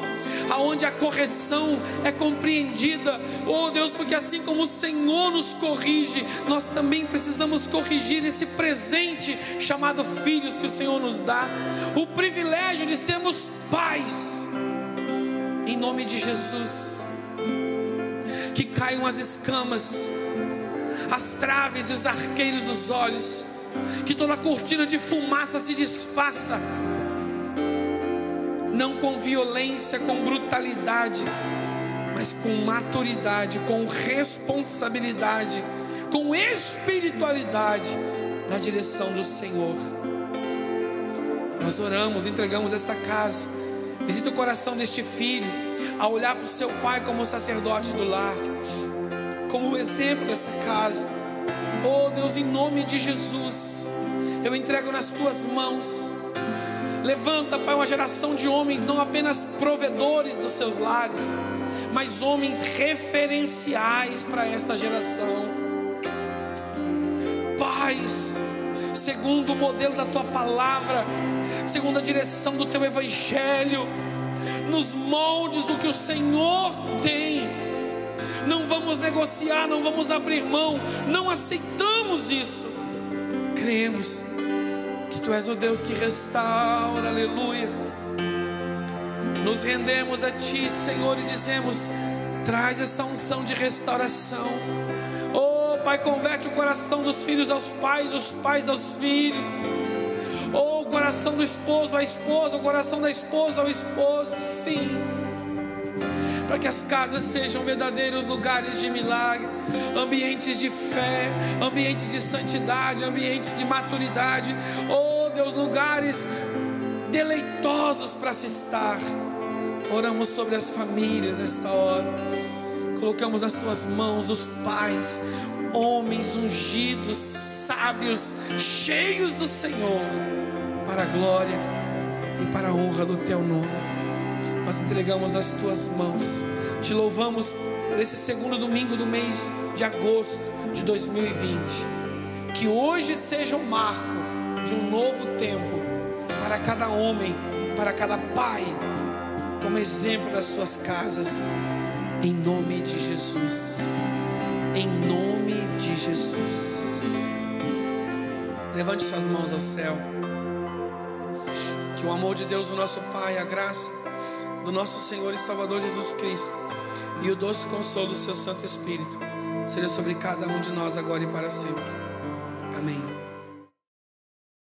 S1: aonde a correção é compreendida. Oh Deus, porque assim como o Senhor nos corrige, nós também precisamos corrigir esse presente chamado filhos que o Senhor nos dá, o privilégio de sermos pais. Em nome de Jesus, que caiam as escamas as traves e os arqueiros dos olhos, que toda cortina de fumaça se desfaça, não com violência, com brutalidade, mas com maturidade, com responsabilidade, com espiritualidade na direção do Senhor. Nós oramos, entregamos esta casa. Visita o coração deste filho, a olhar para o seu pai como sacerdote do lar como o exemplo dessa casa. Oh Deus, em nome de Jesus, eu entrego nas tuas mãos. Levanta, Pai, uma geração de homens, não apenas provedores dos seus lares, mas homens referenciais para esta geração. Pais, segundo o modelo da tua palavra, segundo a direção do teu evangelho, nos moldes do que o Senhor tem não vamos negociar, não vamos abrir mão, não aceitamos isso. Cremos Tu és o Deus que restaura, aleluia. Nos rendemos a Ti, Senhor, e dizemos: traz essa unção de restauração. Oh, Pai, converte o coração dos filhos aos pais, dos pais aos filhos. Oh, o coração do esposo à esposa, o coração da esposa ao esposo, sim para que as casas sejam verdadeiros lugares de milagre, ambientes de fé, ambientes de santidade, ambientes de maturidade. Oh Deus, lugares deleitosos para se estar. Oramos sobre as famílias nesta hora. Colocamos nas tuas mãos os pais, homens ungidos, sábios, cheios do Senhor, para a glória e para a honra do teu nome nós entregamos as tuas mãos. Te louvamos por esse segundo domingo do mês de agosto de 2020. Que hoje seja um marco de um novo tempo para cada homem, para cada pai, como exemplo das suas casas, em nome de Jesus. Em nome de Jesus. Levante suas mãos ao céu. Que o amor de Deus, o nosso Pai, a graça do nosso Senhor e Salvador Jesus Cristo e o doce consolo do seu Santo Espírito seja sobre cada um de nós agora e para sempre. Amém.